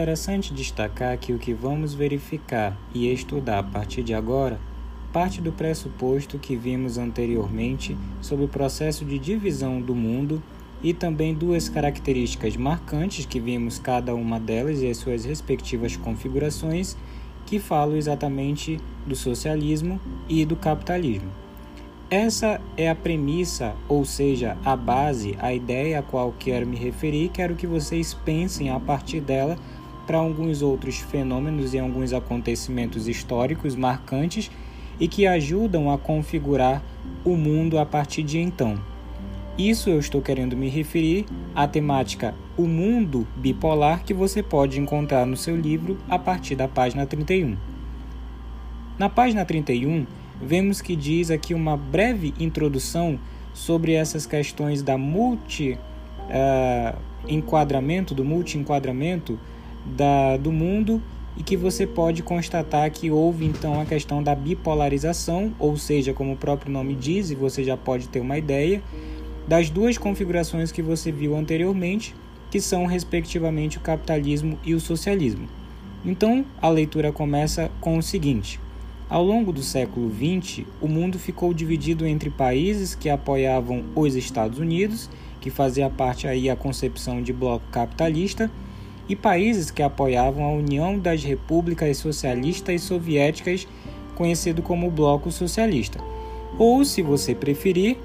interessante destacar que o que vamos verificar e estudar a partir de agora parte do pressuposto que vimos anteriormente sobre o processo de divisão do mundo e também duas características marcantes que vimos cada uma delas e as suas respectivas configurações, que falam exatamente do socialismo e do capitalismo. Essa é a premissa, ou seja, a base, a ideia a qual quero me referir, quero que vocês pensem a partir dela para alguns outros fenômenos e alguns acontecimentos históricos marcantes e que ajudam a configurar o mundo a partir de então. Isso eu estou querendo me referir à temática O Mundo Bipolar que você pode encontrar no seu livro a partir da página 31. Na página 31, vemos que diz aqui uma breve introdução sobre essas questões da multi uh, enquadramento, do multi-enquadramento da, do mundo e que você pode constatar que houve então a questão da bipolarização, ou seja, como o próprio nome diz, e você já pode ter uma ideia, das duas configurações que você viu anteriormente, que são respectivamente o capitalismo e o socialismo. Então, a leitura começa com o seguinte: Ao longo do século XX, o mundo ficou dividido entre países que apoiavam os Estados Unidos, que fazia parte aí a concepção de bloco capitalista, e países que apoiavam a União das Repúblicas Socialistas Soviéticas, conhecido como Bloco Socialista. Ou, se você preferir,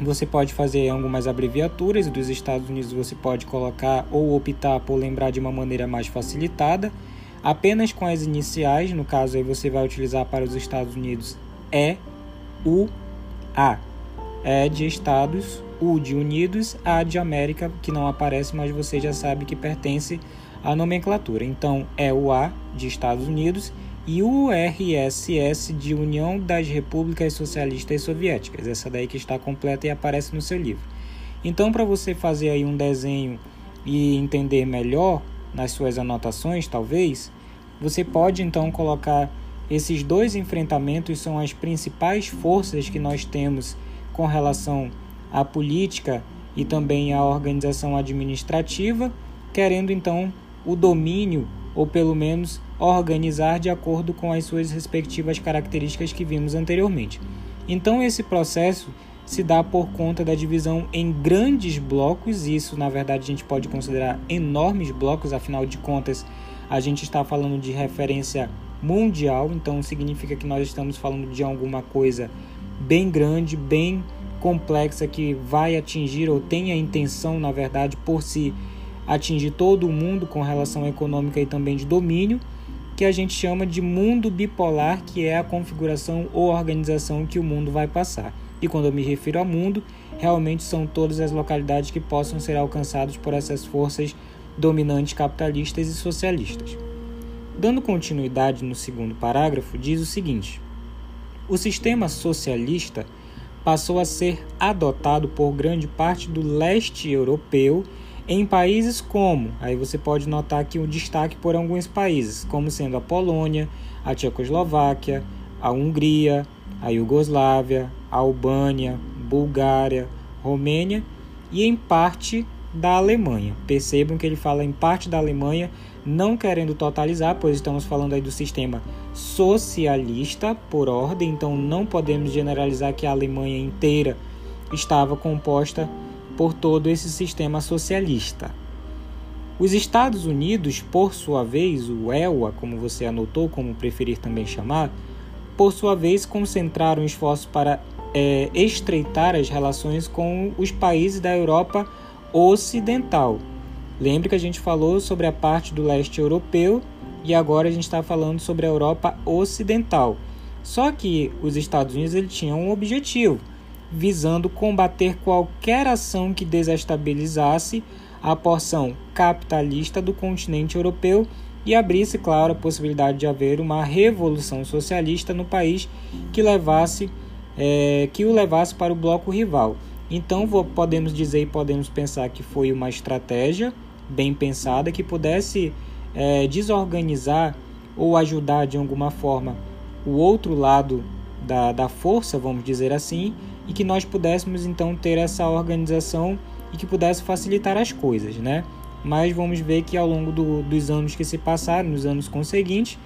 você pode fazer algumas abreviaturas dos Estados Unidos você pode colocar ou optar por lembrar de uma maneira mais facilitada, apenas com as iniciais, no caso aí você vai utilizar para os Estados Unidos E, U, A. É de Estados, U de Unidos, A de América, que não aparece, mas você já sabe que pertence à nomenclatura. Então é o A de Estados Unidos e URSS de União das Repúblicas Socialistas Soviéticas, essa daí que está completa e aparece no seu livro. Então, para você fazer aí um desenho e entender melhor nas suas anotações, talvez, você pode então colocar esses dois enfrentamentos são as principais forças que nós temos com relação à política e também à organização administrativa, querendo então o domínio ou pelo menos organizar de acordo com as suas respectivas características que vimos anteriormente. Então, esse processo se dá por conta da divisão em grandes blocos, isso na verdade a gente pode considerar enormes blocos, afinal de contas, a gente está falando de referência mundial, então significa que nós estamos falando de alguma coisa bem grande, bem complexa que vai atingir ou tem a intenção, na verdade, por se atingir todo o mundo com relação econômica e também de domínio que a gente chama de mundo bipolar, que é a configuração ou organização que o mundo vai passar. E quando eu me refiro a mundo, realmente são todas as localidades que possam ser alcançadas por essas forças dominantes capitalistas e socialistas. Dando continuidade no segundo parágrafo, diz o seguinte: O sistema socialista passou a ser adotado por grande parte do leste europeu em países como, aí você pode notar aqui um destaque por alguns países, como sendo a Polônia, a Tchecoslováquia, a Hungria, a Iugoslávia, a Albânia, Bulgária, Romênia e em parte da Alemanha. Percebam que ele fala em parte da Alemanha, não querendo totalizar, pois estamos falando aí do sistema socialista por ordem, então não podemos generalizar que a Alemanha inteira estava composta por todo esse sistema socialista. Os Estados Unidos, por sua vez, o ELA, como você anotou, como preferir também chamar, por sua vez concentraram esforços para é, estreitar as relações com os países da Europa Ocidental. Lembre que a gente falou sobre a parte do leste europeu e agora a gente está falando sobre a Europa Ocidental. Só que os Estados Unidos ele tinham um objetivo, visando combater qualquer ação que desestabilizasse a porção capitalista do continente europeu e abrisse, claro, a possibilidade de haver uma revolução socialista no país que levasse é, que o levasse para o bloco rival. Então podemos dizer e podemos pensar que foi uma estratégia bem pensada que pudesse é, desorganizar ou ajudar de alguma forma o outro lado da, da força, vamos dizer assim, e que nós pudéssemos então ter essa organização e que pudesse facilitar as coisas, né? mas vamos ver que ao longo do, dos anos que se passaram, nos anos conseguintes,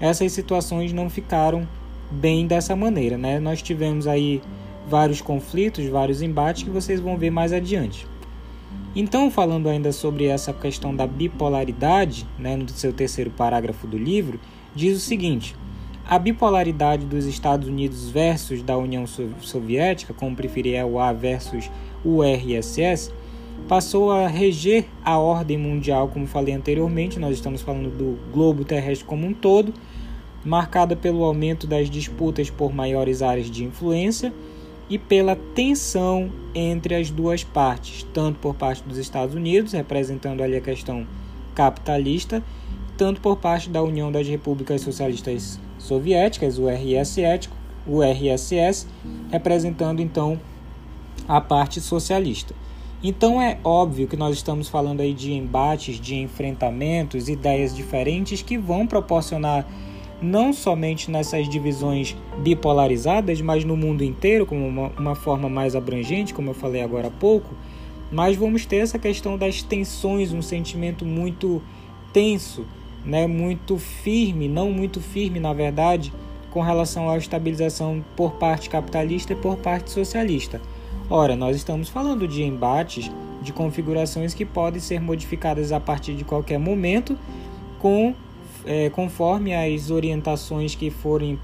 essas situações não ficaram bem dessa maneira, né? Nós tivemos aí vários conflitos, vários embates que vocês vão ver mais adiante. Então, falando ainda sobre essa questão da bipolaridade, né, no seu terceiro parágrafo do livro, diz o seguinte: a bipolaridade dos Estados Unidos versus da União Soviética, como preferir é o A versus o RSS, passou a reger a ordem mundial, como falei anteriormente, nós estamos falando do globo terrestre como um todo, marcada pelo aumento das disputas por maiores áreas de influência e pela tensão entre as duas partes, tanto por parte dos Estados Unidos, representando ali a questão capitalista, tanto por parte da União das Repúblicas Socialistas Soviéticas, o RSS, o RSS, representando então a parte socialista. Então é óbvio que nós estamos falando aí de embates, de enfrentamentos, ideias diferentes que vão proporcionar não somente nessas divisões bipolarizadas, mas no mundo inteiro, como uma, uma, forma mais abrangente, como eu falei agora há pouco, mas vamos ter essa questão das tensões, um sentimento muito tenso, né, muito firme, não muito firme, na verdade, com relação à estabilização por parte capitalista e por parte socialista. Ora, nós estamos falando de embates, de configurações que podem ser modificadas a partir de qualquer momento, com é, conforme as orientações que forem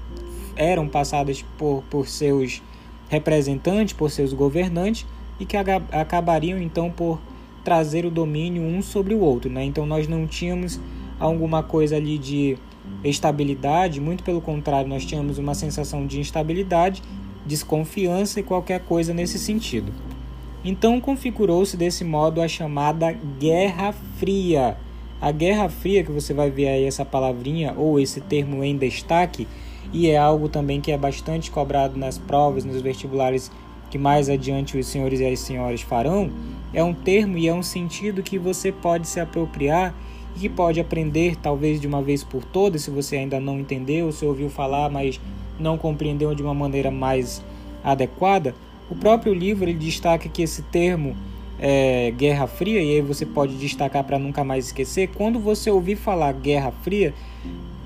eram passadas por, por seus representantes, por seus governantes e que acabariam então por trazer o domínio um sobre o outro, né? Então nós não tínhamos alguma coisa ali de estabilidade, muito pelo contrário, nós tínhamos uma sensação de instabilidade, desconfiança e qualquer coisa nesse sentido. Então configurou-se desse modo a chamada Guerra Fria, a Guerra Fria, que você vai ver aí essa palavrinha ou esse termo em destaque, e é algo também que é bastante cobrado nas provas, nos vestibulares que mais adiante os senhores e as senhoras farão, é um termo e é um sentido que você pode se apropriar e que pode aprender talvez de uma vez por todas, se você ainda não entendeu, se ouviu falar, mas não compreendeu de uma maneira mais adequada. O próprio livro ele destaca que esse termo é, Guerra Fria, e aí você pode destacar para nunca mais esquecer, quando você ouvir falar Guerra Fria,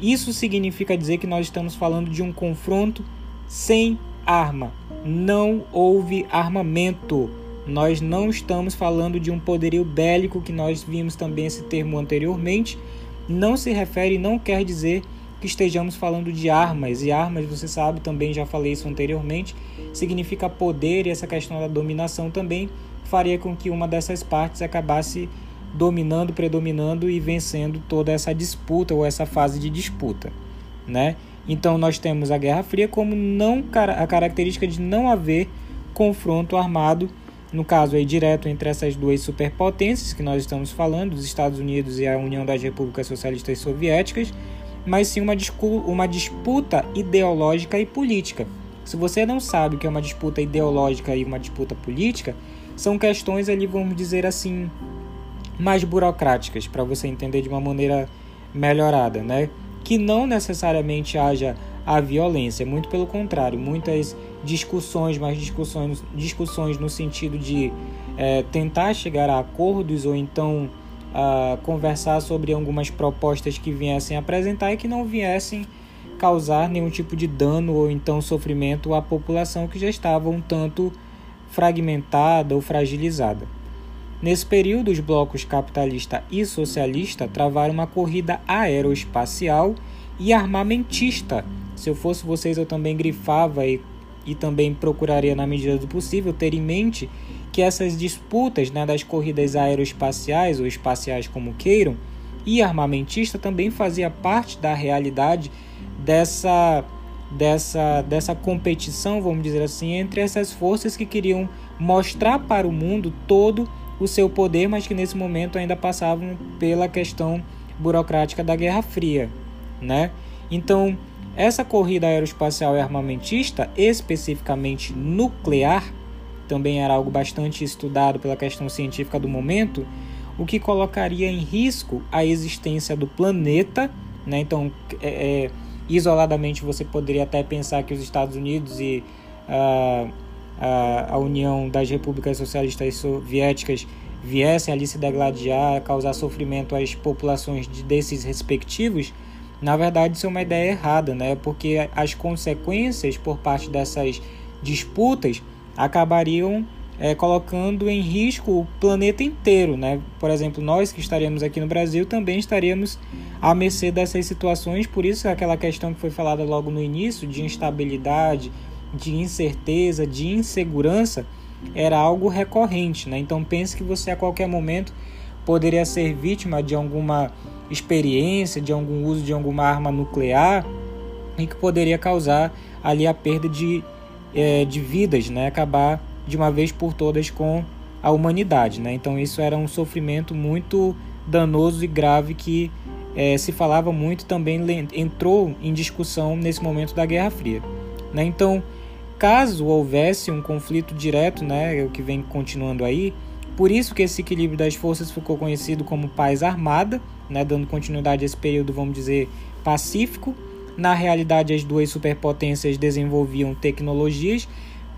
isso significa dizer que nós estamos falando de um confronto sem arma. Não houve armamento. Nós não estamos falando de um poderio bélico, que nós vimos também esse termo anteriormente. Não se refere não quer dizer que estejamos falando de armas. E armas, você sabe, também já falei isso anteriormente, significa poder e essa questão da dominação também faria com que uma dessas partes acabasse dominando, predominando e vencendo toda essa disputa ou essa fase de disputa, né? Então nós temos a Guerra Fria como não a característica de não haver confronto armado, no caso aí direto entre essas duas superpotências que nós estamos falando, os Estados Unidos e a União das Repúblicas Socialistas Soviéticas, mas sim uma, uma disputa ideológica e política. Se você não sabe o que é uma disputa ideológica e uma disputa política, são questões ali, vamos dizer assim, mais burocráticas, para você entender de uma maneira melhorada, né? Que não necessariamente haja a violência, muito pelo contrário, muitas discussões, mas discussões, discussões no sentido de é, tentar chegar a acordos ou então a conversar sobre algumas propostas que viessem apresentar e que não viessem causar nenhum tipo de dano ou então sofrimento à população que já estava um tanto fragmentada ou fragilizada. Nesse período, os blocos capitalista e socialista travaram uma corrida aeroespacial e armamentista. Se eu fosse vocês, eu também grifava e, e também procuraria, na medida do possível, ter em mente que essas disputas né, das corridas aeroespaciais ou espaciais, como queiram, e armamentista também fazia parte da realidade dessa dessa, dessa competição, vamos dizer assim, entre essas forças que queriam mostrar para o mundo todo o seu poder, mas que nesse momento ainda passavam pela questão burocrática da Guerra Fria, né? Então, essa corrida aeroespacial e armamentista, especificamente nuclear, também era algo bastante estudado pela questão científica do momento, o que colocaria em risco a existência do planeta, né? Então, é, é Isoladamente, você poderia até pensar que os Estados Unidos e uh, a União das Repúblicas Socialistas Soviéticas viessem ali se degladiar, causar sofrimento às populações de, desses respectivos, na verdade isso é uma ideia errada, né? Porque as consequências por parte dessas disputas acabariam é, colocando em risco o planeta inteiro, né? Por exemplo, nós que estaríamos aqui no Brasil também estaríamos à mercê dessas situações, por isso aquela questão que foi falada logo no início de instabilidade, de incerteza, de insegurança era algo recorrente, né? Então pense que você a qualquer momento poderia ser vítima de alguma experiência, de algum uso de alguma arma nuclear e que poderia causar ali a perda de, é, de vidas, né? Acabar de uma vez por todas com a humanidade. Né? Então, isso era um sofrimento muito danoso e grave que é, se falava muito também entrou em discussão nesse momento da Guerra Fria. Né? Então, caso houvesse um conflito direto, né, o que vem continuando aí, por isso que esse equilíbrio das forças ficou conhecido como paz armada, né, dando continuidade a esse período, vamos dizer, pacífico. Na realidade, as duas superpotências desenvolviam tecnologias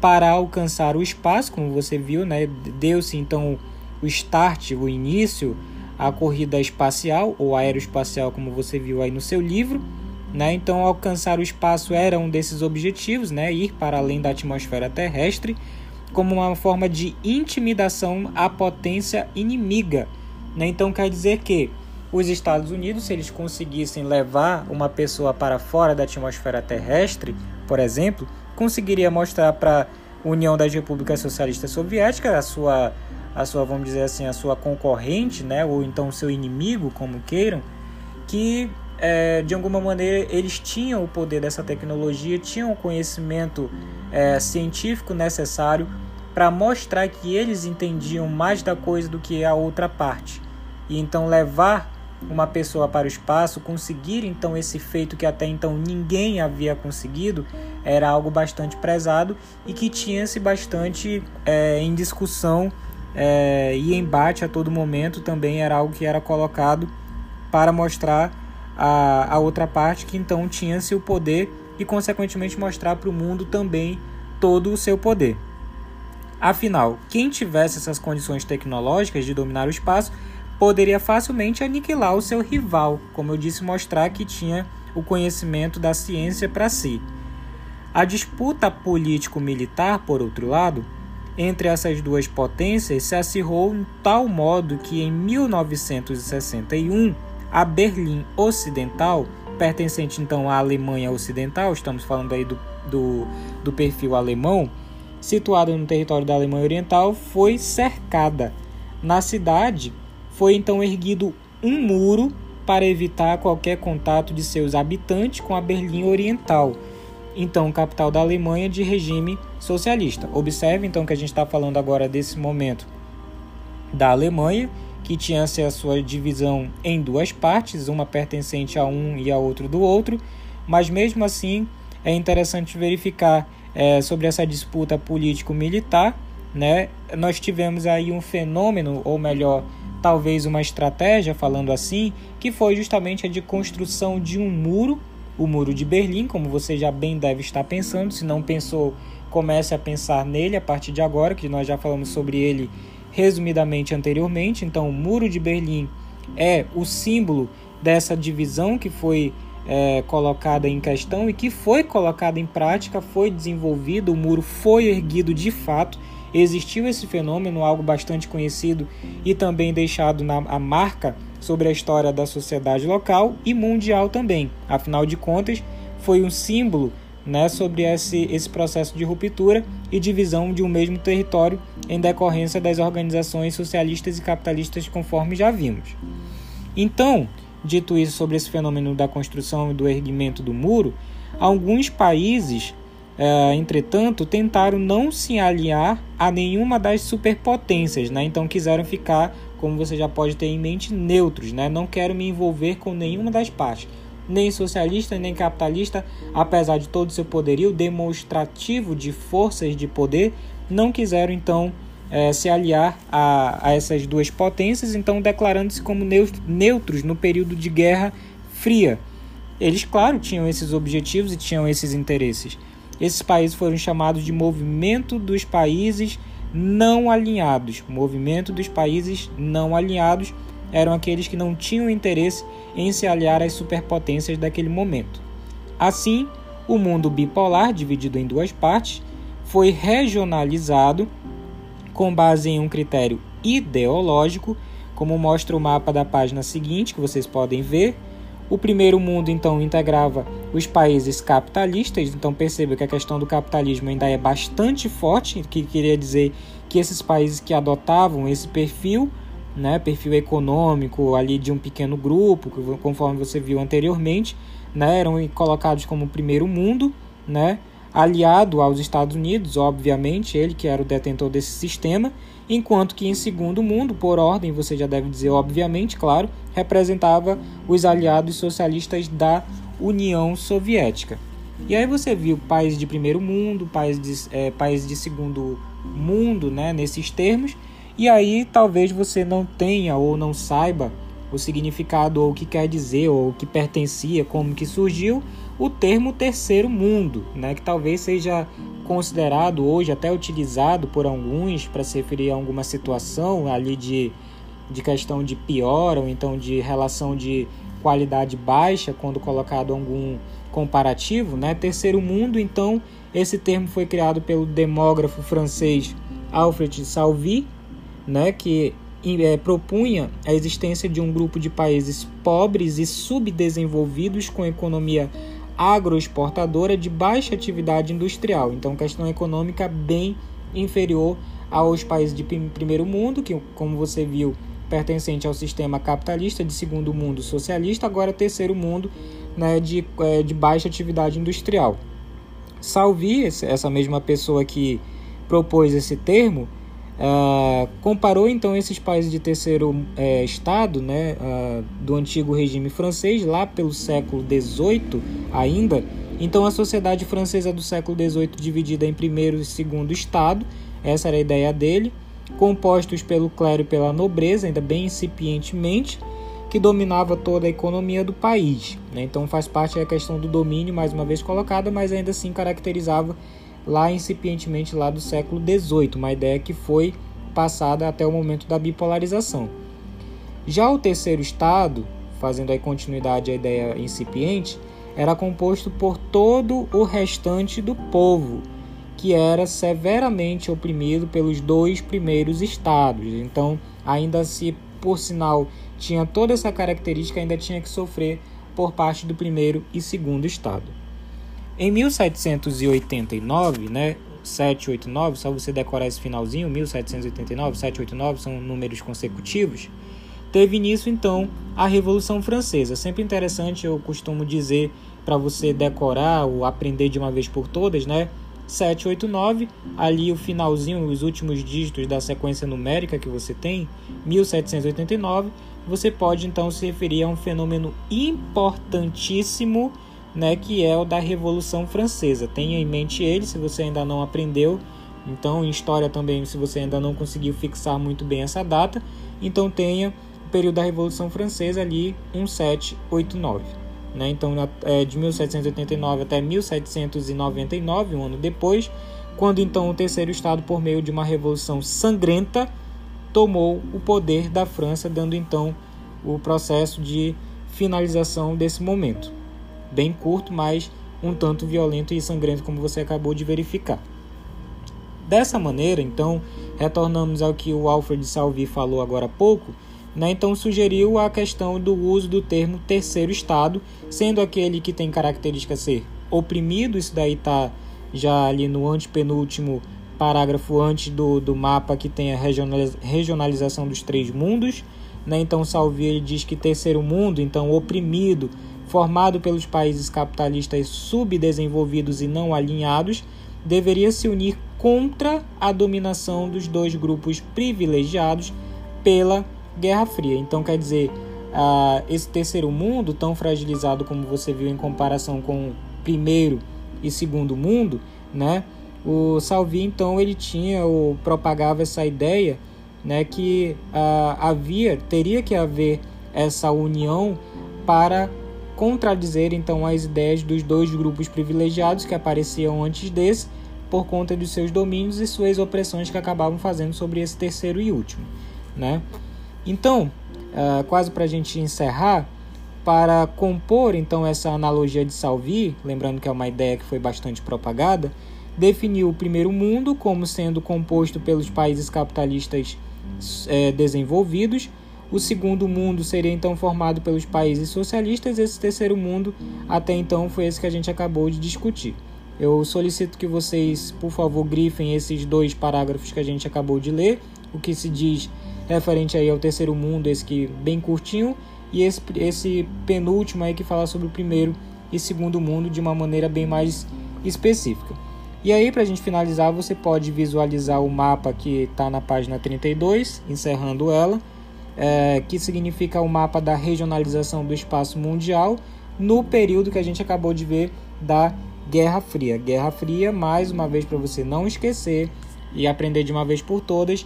para alcançar o espaço, como você viu, né? Deu-se então o start, o início, a corrida espacial ou aeroespacial, como você viu aí no seu livro, né? Então alcançar o espaço era um desses objetivos, né? Ir para além da atmosfera terrestre, como uma forma de intimidação à potência inimiga, né? Então quer dizer que os Estados Unidos, se eles conseguissem levar uma pessoa para fora da atmosfera terrestre, por exemplo, conseguiria mostrar para a União das Repúblicas Socialistas Soviéticas, a sua, a sua, vamos dizer assim, a sua concorrente, né, ou então seu inimigo, como queiram, que é, de alguma maneira eles tinham o poder dessa tecnologia, tinham o conhecimento é, científico necessário para mostrar que eles entendiam mais da coisa do que a outra parte. E então levar uma pessoa para o espaço, conseguir então esse feito que até então ninguém havia conseguido, era algo bastante prezado e que tinha-se bastante é, em discussão é, e embate a todo momento também era algo que era colocado para mostrar a, a outra parte que então tinha-se o poder e consequentemente mostrar para o mundo também todo o seu poder. Afinal, quem tivesse essas condições tecnológicas de dominar o espaço poderia facilmente aniquilar o seu rival, como eu disse, mostrar que tinha o conhecimento da ciência para si. A disputa político-militar, por outro lado, entre essas duas potências se acirrou em tal modo que em 1961 a Berlim Ocidental, pertencente então à Alemanha Ocidental, estamos falando aí do, do, do perfil alemão, situada no território da Alemanha Oriental, foi cercada. Na cidade, foi então erguido um muro para evitar qualquer contato de seus habitantes com a Berlim Oriental, então capital da Alemanha de regime socialista. Observe então que a gente está falando agora desse momento da Alemanha, que tinha a sua divisão em duas partes, uma pertencente a um e a outro do outro, mas mesmo assim é interessante verificar é, sobre essa disputa político-militar. Né? Nós tivemos aí um fenômeno, ou melhor, talvez uma estratégia, falando assim, que foi justamente a de construção de um muro, o Muro de Berlim, como você já bem deve estar pensando, se não pensou, comece a pensar nele a partir de agora, que nós já falamos sobre ele resumidamente anteriormente. Então, o Muro de Berlim é o símbolo dessa divisão que foi é, colocada em questão e que foi colocada em prática, foi desenvolvido, o muro foi erguido de fato existiu esse fenômeno, algo bastante conhecido e também deixado na a marca sobre a história da sociedade local e mundial também. Afinal de contas, foi um símbolo né, sobre esse, esse processo de ruptura e divisão de um mesmo território em decorrência das organizações socialistas e capitalistas, conforme já vimos. Então, dito isso sobre esse fenômeno da construção e do erguimento do muro, alguns países é, entretanto, tentaram não se aliar a nenhuma das superpotências, né? então quiseram ficar, como você já pode ter em mente, neutros. Né? Não quero me envolver com nenhuma das partes, nem socialista nem capitalista, apesar de todo seu poderio demonstrativo de forças de poder, não quiseram então é, se aliar a, a essas duas potências, então declarando-se como neutros no período de Guerra Fria. Eles, claro, tinham esses objetivos e tinham esses interesses. Esses países foram chamados de Movimento dos Países não alinhados. Movimento dos países não alinhados eram aqueles que não tinham interesse em se aliar às superpotências daquele momento. Assim, o mundo bipolar, dividido em duas partes, foi regionalizado com base em um critério ideológico, como mostra o mapa da página seguinte, que vocês podem ver. O primeiro mundo, então, integrava os países capitalistas, então perceba que a questão do capitalismo ainda é bastante forte, que queria dizer que esses países que adotavam esse perfil, né, perfil econômico ali de um pequeno grupo, conforme você viu anteriormente, né, eram colocados como primeiro mundo, né, aliado aos Estados Unidos, obviamente, ele que era o detentor desse sistema, enquanto que em segundo mundo, por ordem, você já deve dizer obviamente, claro, representava os aliados socialistas da União Soviética. E aí você viu países de primeiro mundo, países de, é, países de segundo mundo, né, nesses termos, e aí talvez você não tenha ou não saiba o significado ou o que quer dizer ou o que pertencia, como que surgiu o termo terceiro mundo, né, que talvez seja considerado hoje até utilizado por alguns para se referir a alguma situação ali de, de questão de pior ou então de relação de qualidade baixa quando colocado algum comparativo, né? Terceiro mundo, então, esse termo foi criado pelo demógrafo francês Alfred Salvi, né, que é, propunha a existência de um grupo de países pobres e subdesenvolvidos com economia agroexportadora de baixa atividade industrial, então questão econômica bem inferior aos países de primeiro mundo, que como você viu, pertencente ao sistema capitalista de segundo mundo socialista, agora terceiro mundo né, de, é, de baixa atividade industrial. Salvi, essa mesma pessoa que propôs esse termo, uh, comparou então esses países de terceiro uh, estado, né, uh, do antigo regime francês, lá pelo século XVIII ainda. Então a sociedade francesa do século XVIII dividida em primeiro e segundo estado, essa era a ideia dele, compostos pelo clero e pela nobreza, ainda bem incipientemente, que dominava toda a economia do país. Né? Então faz parte da questão do domínio, mais uma vez colocada, mas ainda assim caracterizava lá incipientemente lá do século XVIII, uma ideia que foi passada até o momento da bipolarização. Já o terceiro estado, fazendo aí continuidade à ideia incipiente, era composto por todo o restante do povo, que era severamente oprimido pelos dois primeiros estados. Então, ainda se por sinal tinha toda essa característica, ainda tinha que sofrer por parte do primeiro e segundo estado. Em 1789, né, 789, só você decorar esse finalzinho, 1789, 789 são números consecutivos. Teve início então a Revolução Francesa. Sempre interessante, eu costumo dizer para você decorar ou aprender de uma vez por todas, né? 789, ali o finalzinho, os últimos dígitos da sequência numérica que você tem, 1789, você pode então se referir a um fenômeno importantíssimo, né, que é o da Revolução Francesa. Tenha em mente ele, se você ainda não aprendeu. Então, em história também, se você ainda não conseguiu fixar muito bem essa data, então tenha o período da Revolução Francesa ali 1789. Né? Então, é, de 1789 até 1799, um ano depois, quando então o terceiro estado, por meio de uma revolução sangrenta, tomou o poder da França, dando então o processo de finalização desse momento. Bem curto, mas um tanto violento e sangrento, como você acabou de verificar. Dessa maneira, então, retornamos ao que o Alfred Salvi falou agora há pouco né? Então sugeriu a questão do uso do termo terceiro estado, sendo aquele que tem característica ser oprimido, isso daí está já ali no antepenúltimo parágrafo antes do, do mapa que tem a regionalização dos três mundos. Né? Então Salvi diz que terceiro mundo, então oprimido, formado pelos países capitalistas subdesenvolvidos e não alinhados, deveria se unir contra a dominação dos dois grupos privilegiados pela Guerra Fria. Então, quer dizer, uh, esse terceiro mundo, tão fragilizado como você viu em comparação com o primeiro e segundo mundo, né? O Salvi, então, ele tinha ou propagava essa ideia, né, que uh, havia, teria que haver essa união para contradizer então as ideias dos dois grupos privilegiados que apareciam antes desse, por conta dos seus domínios e suas opressões que acabavam fazendo sobre esse terceiro e último. Né? Então, uh, quase para a gente encerrar, para compor então essa analogia de Salvi, lembrando que é uma ideia que foi bastante propagada, definiu o primeiro mundo como sendo composto pelos países capitalistas é, desenvolvidos, o segundo mundo seria então formado pelos países socialistas, esse terceiro mundo até então foi esse que a gente acabou de discutir. Eu solicito que vocês, por favor, grifem esses dois parágrafos que a gente acabou de ler, o que se diz referente aí ao terceiro mundo, esse que bem curtinho, e esse, esse penúltimo aí que fala sobre o primeiro e segundo mundo de uma maneira bem mais específica. E aí, para a gente finalizar, você pode visualizar o mapa que está na página 32, encerrando ela, é, que significa o mapa da regionalização do espaço mundial no período que a gente acabou de ver da Guerra Fria. Guerra Fria, mais uma vez para você não esquecer e aprender de uma vez por todas,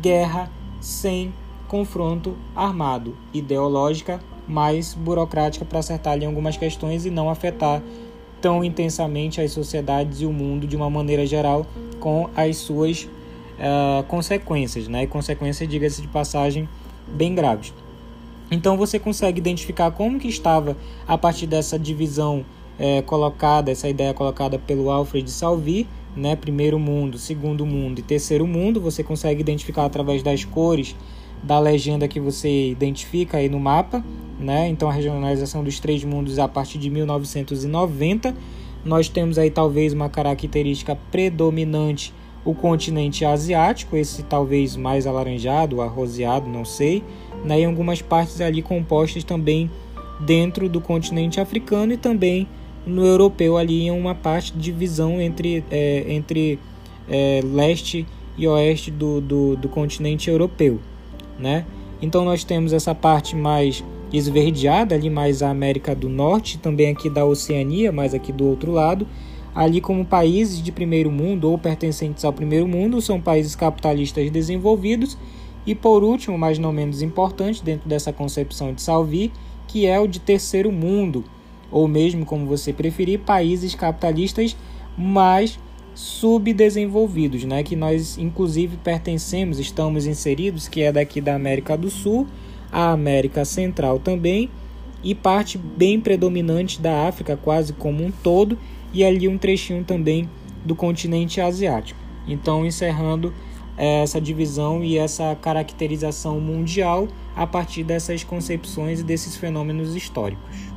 guerra sem confronto armado, ideológica, mais burocrática para acertar ali algumas questões e não afetar tão intensamente as sociedades e o mundo de uma maneira geral com as suas uh, consequências, né? E consequências, diga-se de passagem, bem graves. Então você consegue identificar como que estava a partir dessa divisão é, colocada, essa ideia colocada pelo Alfred Salvi, né? Primeiro mundo, segundo mundo e terceiro mundo. Você consegue identificar através das cores da legenda que você identifica aí no mapa, né? Então a regionalização dos três mundos a partir de 1990. Nós temos aí talvez uma característica predominante o continente asiático, esse talvez mais alaranjado, arroseado, não sei, né? E algumas partes ali compostas também dentro do continente africano e também no europeu ali em uma parte de divisão entre, é, entre é, leste e oeste do, do, do continente europeu né? Então nós temos essa parte mais esverdeada ali mais a América do Norte, também aqui da Oceania, mais aqui do outro lado. Ali como países de primeiro mundo ou pertencentes ao primeiro mundo, são países capitalistas desenvolvidos. E por último, mas não menos importante dentro dessa concepção de Salvi, que é o de terceiro mundo, ou mesmo como você preferir, países capitalistas mais subdesenvolvidos, né, que nós inclusive pertencemos, estamos inseridos, que é daqui da América do Sul, a América Central também, e parte bem predominante da África, quase como um todo, e ali um trechinho também do continente asiático. Então, encerrando é, essa divisão e essa caracterização mundial a partir dessas concepções e desses fenômenos históricos.